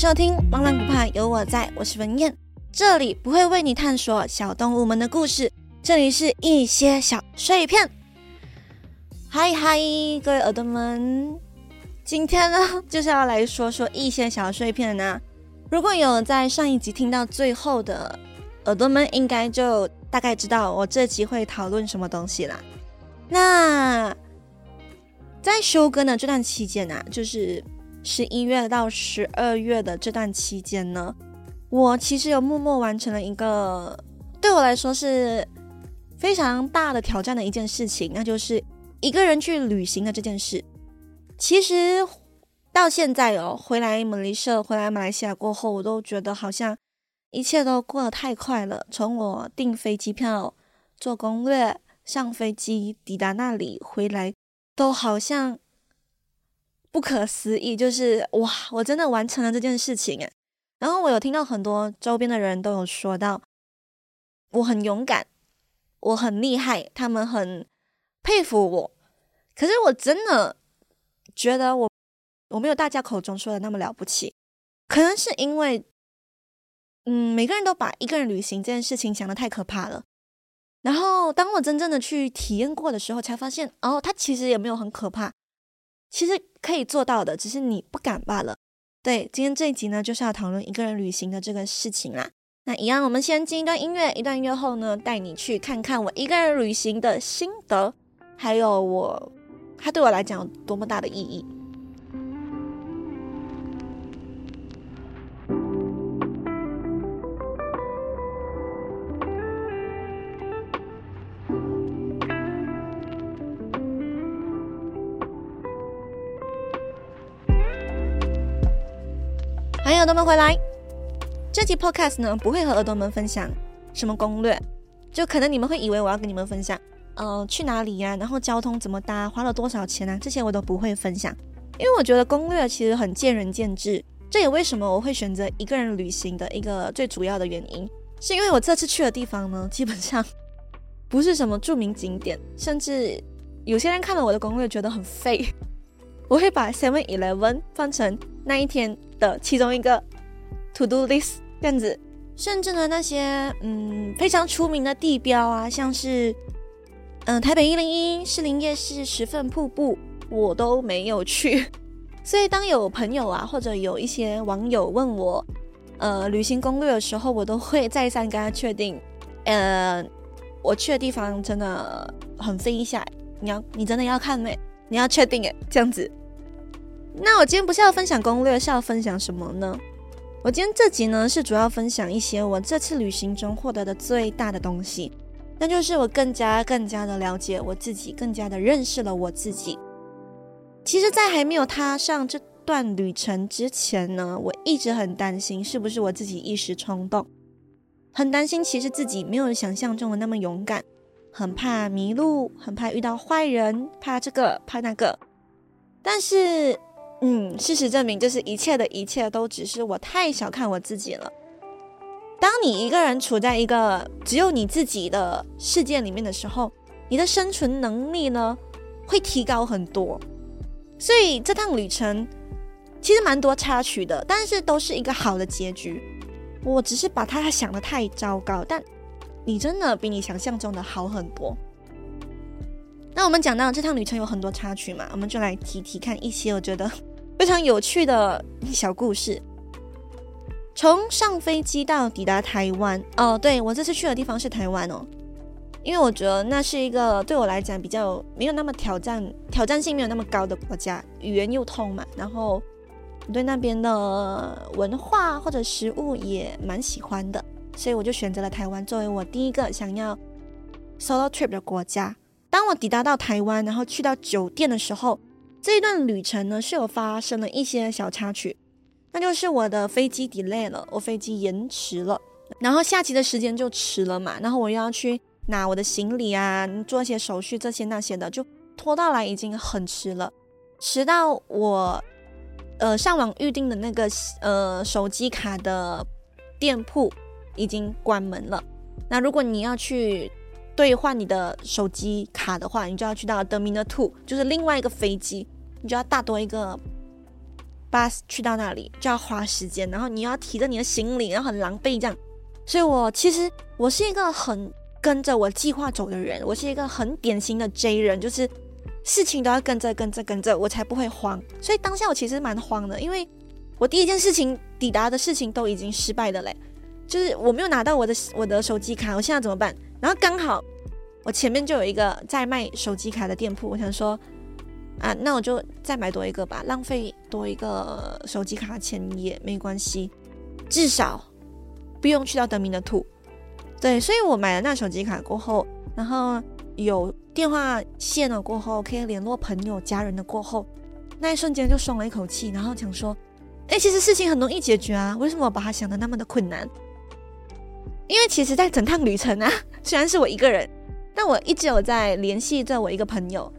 收听《浪浪不怕有我在》，我是文燕，这里不会为你探索小动物们的故事，这里是一些小碎片。嗨嗨，各位耳朵们，今天呢 就是要来说说一些小碎片呢、如果有在上一集听到最后的耳朵们，应该就大概知道我这集会讨论什么东西啦。那在休更的这段期间呢、啊，就是。十一月到十二月的这段期间呢，我其实有默默完成了一个对我来说是非常大的挑战的一件事情，那就是一个人去旅行的这件事。其实到现在哦，回来马来西亚，回来马来西亚过后，我都觉得好像一切都过得太快了。从我订飞机票、做攻略、上飞机、抵达那里、回来，都好像。不可思议，就是哇，我真的完成了这件事情诶。然后我有听到很多周边的人都有说到，我很勇敢，我很厉害，他们很佩服我。可是我真的觉得我我没有大家口中说的那么了不起。可能是因为，嗯，每个人都把一个人旅行这件事情想的太可怕了。然后当我真正的去体验过的时候，才发现哦，它其实也没有很可怕。其实可以做到的，只是你不敢罢了。对，今天这一集呢，就是要讨论一个人旅行的这个事情啦。那一样，我们先进一段音乐，一段音乐后呢，带你去看看我一个人旅行的心得，还有我，它对我来讲有多么大的意义。欢迎耳朵们回来。这期 podcast 呢，不会和耳朵们分享什么攻略，就可能你们会以为我要跟你们分享，呃，去哪里呀、然后交通怎么搭，花了多少钱啊，这些我都不会分享，因为我觉得攻略其实很见仁见智。这也为什么我会选择一个人旅行的一个最主要的原因，是因为我这次去的地方呢，基本上不是什么著名景点，甚至有些人看了我的攻略觉得很废。我会把 Seven Eleven 放成那一天的其中一个 To Do List 这样子，甚至呢那些嗯非常出名的地标啊，像是嗯、台北一零一、士林夜市、十分瀑布，我都没有去。所以当有朋友啊或者有一些网友问我呃旅行攻略的时候，我都会再三跟他确定，呃我去的地方真的很废一下，你要你真的要看没？你要确定诶，这样子。那我今天不是要分享攻略，是要分享什么呢？我今天这集呢是主要分享一些我这次旅行中获得的最大的东西，那就是我更加更加的了解我自己，更加的认识了我自己。其实，在还没有踏上这段旅程之前呢，我一直很担心是不是我自己一时冲动，很担心其实自己没有想象中的那么勇敢，很怕迷路，很怕遇到坏人，怕这个怕那个，但是。嗯，事实证明，就是一切的一切都只是我太小看我自己了。当你一个人处在一个只有你自己的世界里面的时候，你的生存能力呢会提高很多。所以这趟旅程其实蛮多插曲的，但是都是一个好的结局。我只是把它想得太糟糕，但你真的比你想象中的好很多。那我们讲到这趟旅程有很多插曲嘛，我们就来提提看一些我觉得。非常有趣的小故事。从上飞机到抵达台湾，哦，对，我这次去的地方是台湾哦，因为我觉得那是一个对我来讲比较没有那么挑战，挑战性没有那么高的国家，语言又通嘛，然后对那边的文化或者食物也蛮喜欢的，所以我就选择了台湾作为我第一个想要 solo trip 的国家。当我抵达到台湾，然后去到酒店的时候。这一段旅程呢，是有发生了一些小插曲，那就是我的飞机 delay 了，我飞机延迟了，然后下机的时间就迟了嘛，然后我又要去拿我的行李啊，做一些手续，这些那些的，就拖到来已经很迟了，迟到我呃上网预定的那个呃手机卡的店铺已经关门了。那如果你要去兑换你的手机卡的话，你就要去到 Terminal Two，就是另外一个飞机，你就要大多一个 bus 去到那里就要花时间，然后你要提着你的行李，然后很狼狈这样。所以我其实我是一个很跟着我计划走的人，我是一个很典型的 J 人，就是事情都要跟着跟着跟着，我才不会慌。所以当下我其实蛮慌的，因为我第一件事情抵达的事情都已经失败了嘞，就是我没有拿到我的我的手机卡，我现在怎么办？然后刚好我前面就有一个在卖手机卡的店铺，我想说。啊，那我就再买多一个吧，浪费多一个手机卡钱也没关系，至少不用去到德明的吐。对，所以我买了那手机卡过后，然后有电话线了过后，可以联络朋友家人的过后，那一瞬间就松了一口气，然后想说，哎，其实事情很容易解决啊，为什么我把它想的那么的困难？因为其实，在整趟旅程啊，虽然是我一个人，那我一直有在联系着我一个朋友。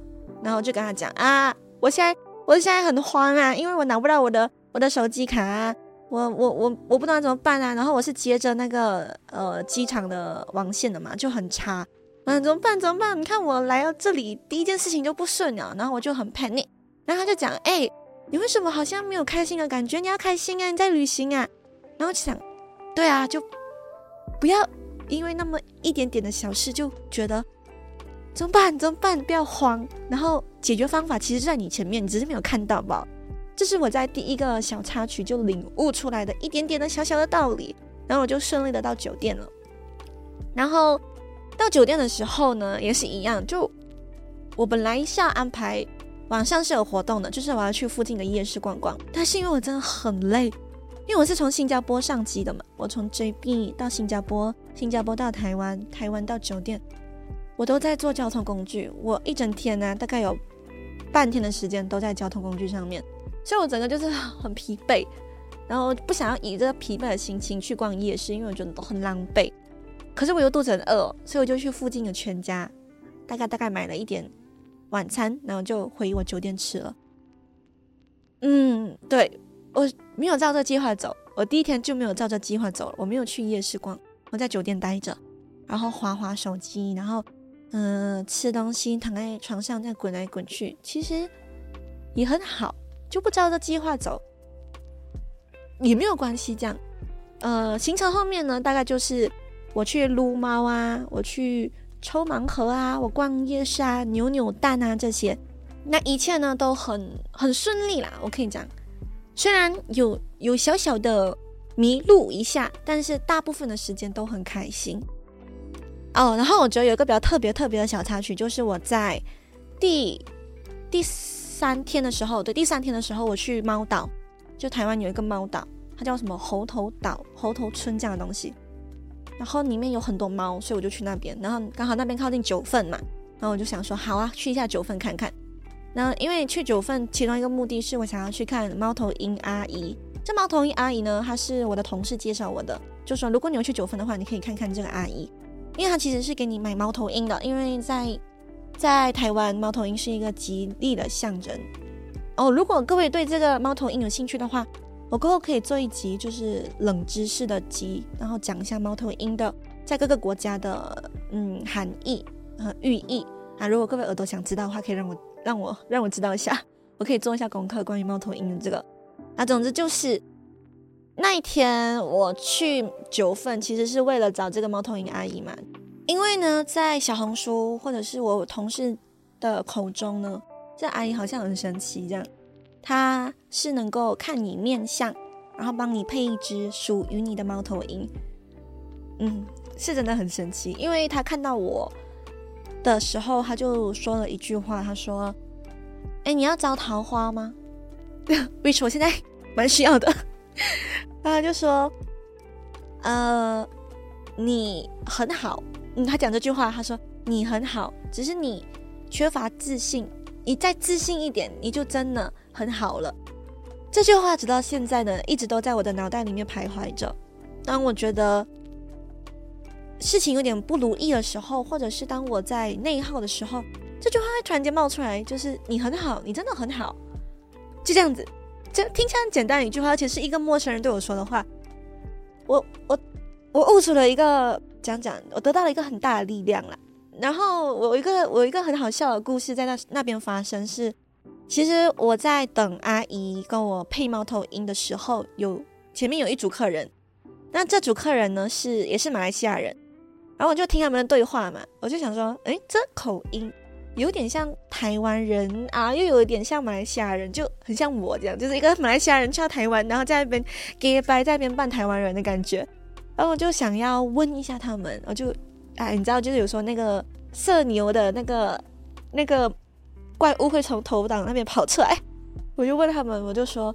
然后就跟他讲啊，我现在我现在很慌啊，因为我拿不到我的我的手机卡啊，我我我我不知道怎么办啊。然后我是接着那个呃机场的网线的嘛，就很差。嗯，怎么办？怎么办？你看我来到这里，第一件事情就不顺了。然后我就很 panic。然后他就讲，哎，你为什么好像没有开心的感觉？你要开心啊，你在旅行啊。然后就想，对啊，就不要因为那么一点点的小事就觉得。怎么办？怎么办？不要慌。然后解决方法其实在你前面，你只是没有看到吧？这是我在第一个小插曲就领悟出来的一点点的小小的道理。然后我就顺利的到酒店了。然后到酒店的时候呢，也是一样。就我本来是要安排晚上是有活动的，就是我要去附近的夜市逛逛。但是因为我真的很累，因为我是从新加坡上机的嘛，我从 JB 到新加坡，新加坡到台湾，台湾到酒店。我都在坐交通工具，我一整天呢、大概有半天的时间都在交通工具上面，所以我整个就是很疲惫，然后不想要以这个疲惫的心情去逛夜市，因为我觉得都很狼狈。可是我又肚子很饿，所以我就去附近的全家，大概大概买了一点晚餐，然后就回我酒店吃了。嗯，对，我没有照这计划走，我第一天就没有照这计划走了，我没有去夜市逛，我在酒店待着，然后划划手机，然后。嗯、吃东西，躺在床上再滚来滚去，其实也很好，就不照着计划走也没有关系。这样，呃，行程后面呢，大概就是我去撸猫啊，我去抽盲盒啊，我逛夜市啊，扭扭蛋啊这些，那一切呢都很很顺利啦。我可以讲，虽然有有小小的迷路一下，但是大部分的时间都很开心。哦，然后我觉得有一个比较特别特别的小插曲，就是我在第第三天的时候，对，第三天的时候我去猫岛，就台湾有一个猫岛，它叫什么猴头岛、猴头村这样的东西，然后里面有很多猫，所以我就去那边，然后刚好那边靠近九份嘛，然后我就想说，好啊，去一下九份看看。那因为去九份，其中一个目的是我想要去看猫头鹰阿姨。这猫头鹰阿姨呢，她是我的同事介绍我的，就说如果你有去九份的话，你可以看看这个阿姨。因为她其实是给你买猫头鹰的，因为在在台湾，猫头鹰是一个吉利的象征。哦，如果各位对这个猫头鹰有兴趣的话，我过后可以做一集就是冷知识的集，然后讲一下猫头鹰的在各个国家的嗯含义和寓意啊。如果各位耳朵想知道的话，可以让我让我让我知道一下，我可以做一下功课关于猫头鹰的这个。啊，总之就是。那一天我去九份，其实是为了找这个猫头鹰阿姨嘛。因为呢，在小红书或者是我同事的口中呢，这阿姨好像很神奇，这样，她是能够看你面相，然后帮你配一只属于你的猫头鹰。嗯，是真的很神奇。因为她看到我的时候，他就说了一句话，他说：“哎，你要招桃花吗？”which 我现在蛮需要的。他就说：“呃，你很好。嗯，他讲这句话，他说你很好，只是你缺乏自信。你再自信一点，你就真的很好了。”这句话直到现在呢，一直都在我的脑袋里面徘徊着。当我觉得事情有点不如意的时候，或者是当我在内耗的时候，这句话会突然间冒出来，就是“你很好，你真的很好”，就这样子。就听起来很简单一句话，而且是一个陌生人对我说的话，我我我悟出了一个讲讲，我得到了一个很大的力量啦。然后我一个我一个很好笑的故事在那那边发生是，其实我在等阿姨跟我配猫头鹰的时候，有前面有一组客人，那这组客人呢是也是马来西亚人，然后我就听他们的对话嘛，我就想说，诶，这口音有点像台湾人啊，又有一点像马来西亚人，就很像我这样，就是一个马来西亚人去到台湾，然后在那边给白在那边扮台湾人的感觉，然后我就想要问一下他们，我就哎，你知道，就是有时候那个社牛的那个那个。怪物会从头挡那边跑出来，我就问他们，我就说：“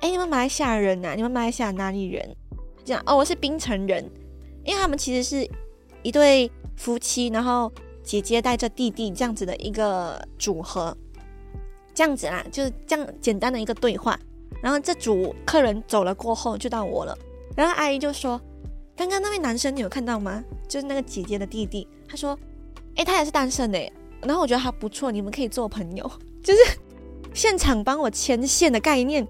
哎，你们马来西亚人呐？你们马来西亚哪里人？”这样哦，我是槟城人，因为他们其实是一对夫妻，然后姐姐带着弟弟这样子的一个组合，这样子啦，就是这样简单的一个对话。然后这组客人走了过后，就到我了。然后阿姨就说：“刚刚那位男生你有看到吗？就是那个姐姐的弟弟。”他说：“哎，他也是单身哎。”然后我觉得他不错，你们可以做朋友，就是现场帮我牵线的概念。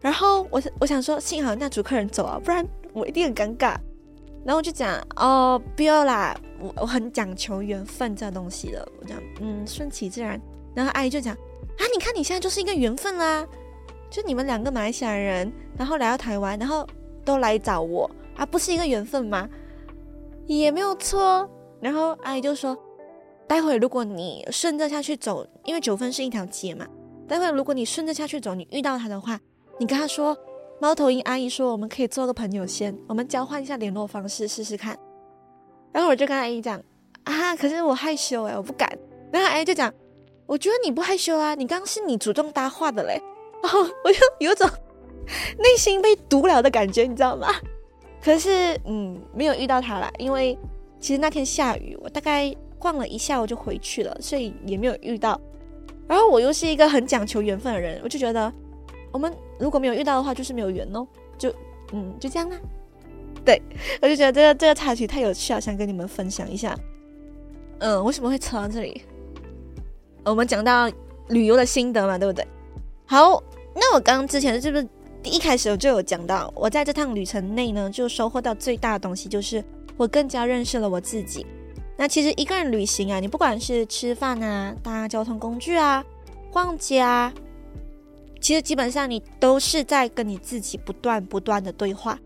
然后我我想说，幸好那组客人走啊，不然我一定很尴尬。然后我就讲哦，不要啦，我我很讲求缘分这东西的。我讲嗯，顺其自然。然后阿姨就讲啊，你看你现在就是一个缘分啦，就你们两个马来西亚人，然后来到台湾，然后都来找我啊，不是一个缘分吗？也没有错。然后阿姨就说。待会如果你顺着下去走，因为九份是一条街嘛。待会如果你顺着下去走，你遇到他的话，你跟他说，猫头鹰阿姨说我们可以做个朋友先，我们交换一下联络方式试试看。然后我就跟阿姨讲啊，可是我害羞诶，我不敢。然后阿姨就讲，我觉得你不害羞啊，你刚刚是你主动搭话的嘞。然后我就有种内心被毒了的感觉，你知道吗？可是嗯，没有遇到他啦，因为其实那天下雨，我大概。逛了一下我就回去了，所以也没有遇到。然后我又是一个很讲求缘分的人，我就觉得我们如果没有遇到的话，就是没有缘哦。就嗯，就这样啦。对，我就觉得这个这个插曲太有趣了，想跟你们分享一下。嗯，为什么会扯到这里？我们讲到旅游的心得嘛，对不对？好，那我刚刚之前是不是一开始我就有讲到，我在这趟旅程内呢，就收获到最大的东西就是我更加认识了我自己。那其实一个人旅行啊，你不管是吃饭啊、搭交通工具啊、逛街啊，其实基本上你都是在跟你自己不断不断的对话。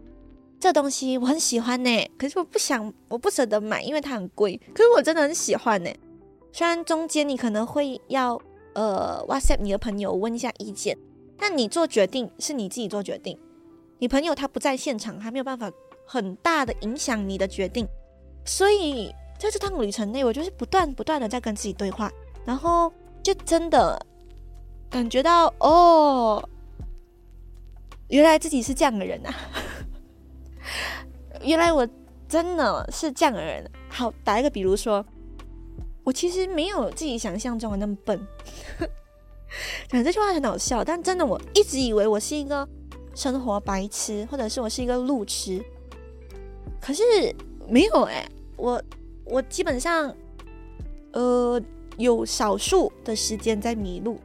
这东西我很喜欢呢，可是我不想，我不舍得买，因为它很贵。可是我真的很喜欢呢。虽然中间你可能会要呃 WhatsApp 你的朋友问一下意见，但你做决定是你自己做决定。你朋友他不在现场，他没有办法很大的影响你的决定，所以。在这趟旅程内，我就是不断不断的在跟自己对话，然后就真的感觉到哦，原来自己是这样的人啊！原来我真的是这样的人。好，打一个比如说，我其实没有自己想象中的那么笨。讲这句话很好笑，但真的，我一直以为我是一个生活白痴，或者是我是一个路痴。可是没有哎、我。我基本上，呃，有少数的时间在迷路，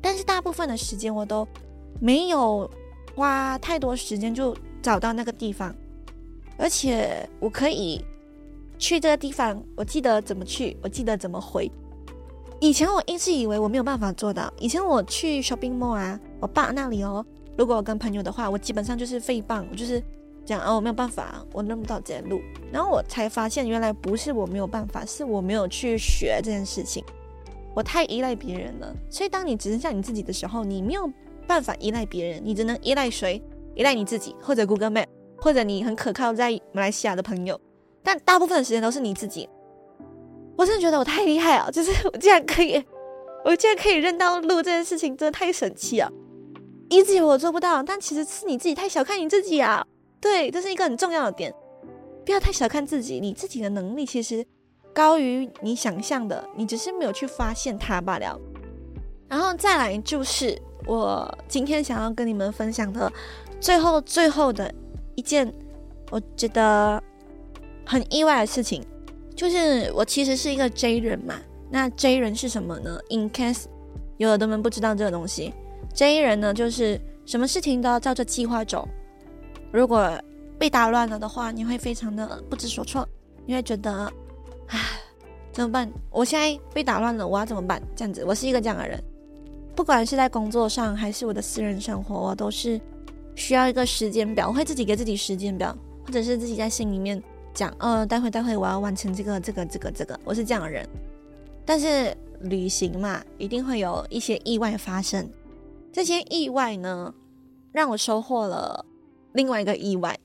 但是大部分的时间我都没有花太多时间就找到那个地方，而且我可以去这个地方，我记得怎么去，我记得怎么回。以前我一直以为我没有办法做到，以前我去 shopping mall 啊，我爸那里哦，如果我跟朋友的话，我基本上就是废棒，就是。讲哦，我没有办法，我认不到这些路。然后我才发现，原来不是我没有办法，是我没有去学这件事情。我太依赖别人了。所以，当你只剩下你自己的时候，你没有办法依赖别人，你只能依赖谁？依赖你自己，或者 Google Map，或者你很可靠在马来西亚的朋友。但大部分的时间都是你自己。我真的觉得我太厉害了，就是我竟然可以，我竟然可以认到路这件事情，真的太神奇了。一直以为我做不到，但其实是你自己太小看你自己啊。对，这是一个很重要的点，不要太小看自己，你自己的能力其实高于你想象的，你只是没有去发现它罢了。然后再来就是我今天想要跟你们分享的最后最后的一件，我觉得很意外的事情，就是我其实是一个 J 人嘛。那 J 人是什么呢？In case 有的人不知道这个东西，J 人呢就是什么事情都要照着计划走。如果被打乱了的话，你会非常的不知所措，你会觉得，唉，怎么办？我现在被打乱了，我要怎么办？这样子，我是一个这样的人，不管是在工作上还是我的私人生活，我都是需要一个时间表，我会自己给自己时间表，或者是自己在心里面讲，呃，待会待会我要完成这个这个这个这个，我是这样的人。但是旅行嘛，一定会有一些意外发生。这些意外呢，让我收获了另外一个意外。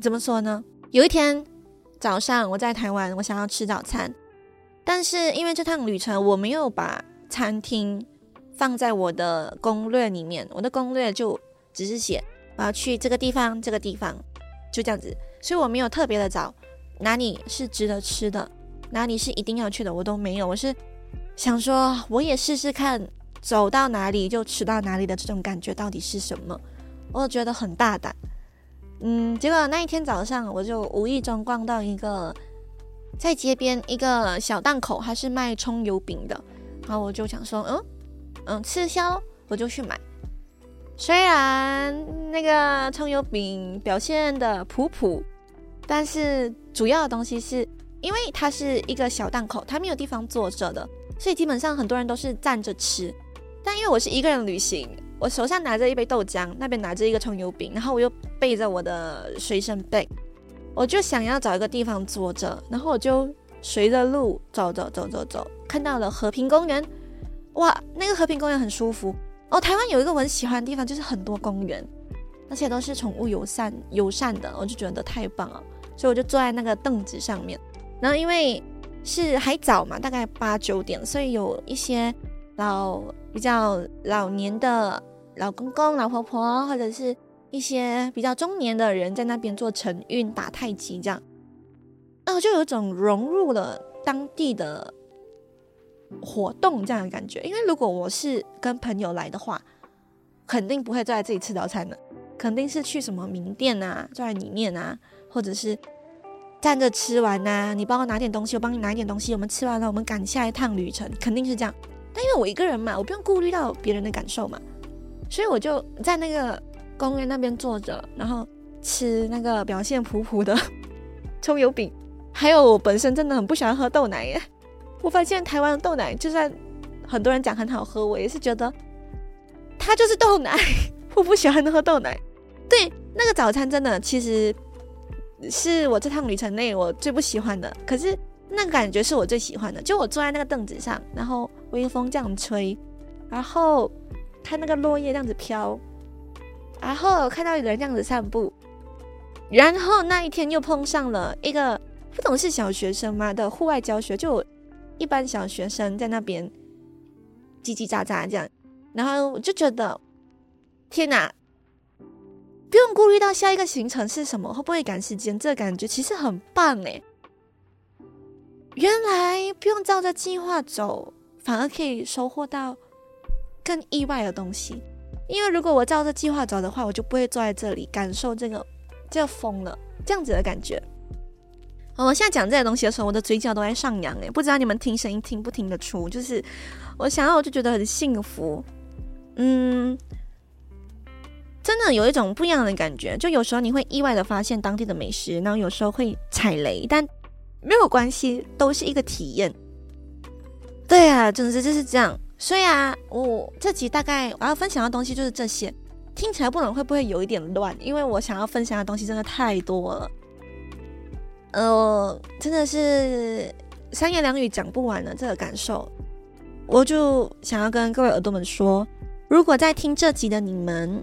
怎么说呢？有一天早上我在台湾，我想要吃早餐，但是因为这趟旅程我没有把餐厅放在我的攻略里面，我的攻略就只是写我要去这个地方，这个地方就这样子，所以我没有特别的找哪里是值得吃的，哪里是一定要去的，我都没有。我是想说，我也试试看，走到哪里就吃到哪里的这种感觉到底是什么，我觉得很大胆。嗯，结果那一天早上，我就无意中逛到一个在街边一个小档口，它是卖葱油饼的。然后我就想说，嗯嗯，吃宵我就去买。虽然那个葱油饼表现的普普，但是主要的东西是因为它是一个小档口，它没有地方坐着的，所以基本上很多人都是站着吃。但因为我是一个人旅行。我手上拿着一杯豆浆，那边拿着一个葱油饼，然后我又背着我的随身背，我就想要找一个地方坐着，然后我就随着路走走走走走，看到了和平公园，哇，那个和平公园很舒服哦。台湾有一个我很喜欢的地方，就是很多公园，而且都是宠物友善友善的，我就觉得太棒了，所以我就坐在那个凳子上面，然后因为是还早嘛，大概八九点，所以有一些。老比较老年的老公公、老婆婆，或者是一些比较中年的人，在那边做晨运、打太极这样，那我就有一种融入了当地的活动这样的感觉。因为如果我是跟朋友来的话，肯定不会坐在这里吃早餐的，肯定是去什么名店啊，坐在里面啊，或者是站着吃完呐、啊。你帮我拿点东西，我帮你拿一点东西，我们吃完了，我们赶下一趟旅程，肯定是这样。但因为我一个人嘛，我不用顾虑到别人的感受嘛，所以我就在那个公园那边坐着，然后吃那个表现普普的 葱油饼。还有我本身真的很不喜欢喝豆奶耶，我发现台湾的豆奶，就算很多人讲很好喝，我也是觉得它就是豆奶，我不喜欢喝豆奶。对，那个早餐真的其实是我这趟旅程内我最不喜欢的，可是。那个感觉是我最喜欢的，就我坐在那个凳子上，然后微风这样吹，然后看那个落叶这样子飘，然后看到有人这样子散步，然后那一天又碰上了一个不懂是小学生嘛的户外教学，就一般小学生在那边叽叽喳喳这样，然后我就觉得天哪，不用顾虑到下一个行程是什么，会不会赶时间，这感觉其实很棒诶。原来不用照着计划走，反而可以收获到更意外的东西。因为如果我照着计划走的话，我就不会坐在这里感受这个这个风了，这样子的感觉。我现在讲这些东西的时候，我的嘴角都在上扬诶，不知道你们听声音听不听得出？就是我想要，我就觉得很幸福。嗯，真的有一种不一样的感觉。就有时候你会意外的发现当地的美食，然后有时候会踩雷，但。没有关系，都是一个体验。对啊，总之就是这样。所以啊，我这集大概我要分享的东西就是这些，听起来不懂会不会有一点乱？因为我想要分享的东西真的太多了，呃，真的是三言两语讲不完的这个感受。我就想要跟各位耳朵们说，如果在听这集的你们，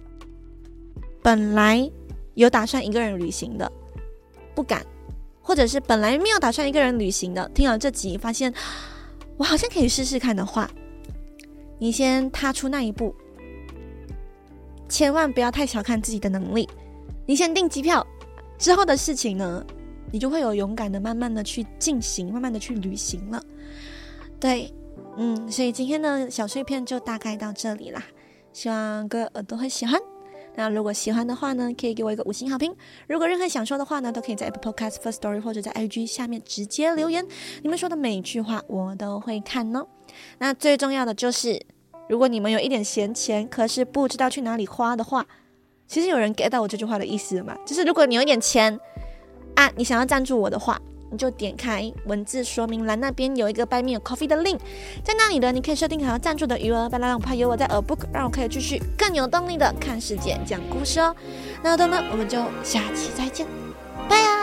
本来有打算一个人旅行的，不敢。或者是本来没有打算一个人旅行的，听了这集发现我好像可以试试看的话，你先踏出那一步，千万不要太小看自己的能力。你先订机票，之后的事情呢，你就会有勇敢的慢慢的去进行，慢慢的去旅行了。对，嗯，所以今天的小碎片就大概到这里啦，希望各位耳朵会喜欢。那如果喜欢的话呢，可以给我一个五星好评。如果任何想说的话呢，都可以在 Apple Podcast for Story 或者在 IG 下面直接留言。你们说的每一句话我都会看哦。那最重要的就是，如果你们有一点闲钱，可是不知道去哪里花的话，其实有人 get 到我这句话的意思了吗？就是如果你有一点钱啊，你想要赞助我的话，就点开文字说明栏那边有一个 Buy Me a Coffee 的 link，在那里呢，你可以设定好赞助的余额，拜让我怕有我在 A Book，让我可以继续更有动力的看世界、讲故事哦。那好的呢，我们就下期再见，拜啊！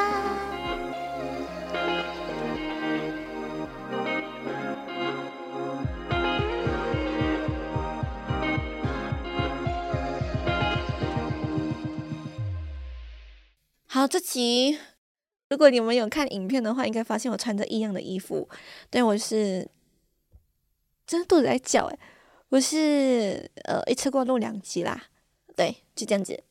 好，这期如果你们有看影片的话，应该发现我穿着异样的衣服。但，我是真的肚子在叫诶，我是呃一次过录两集啦。对，就这样子。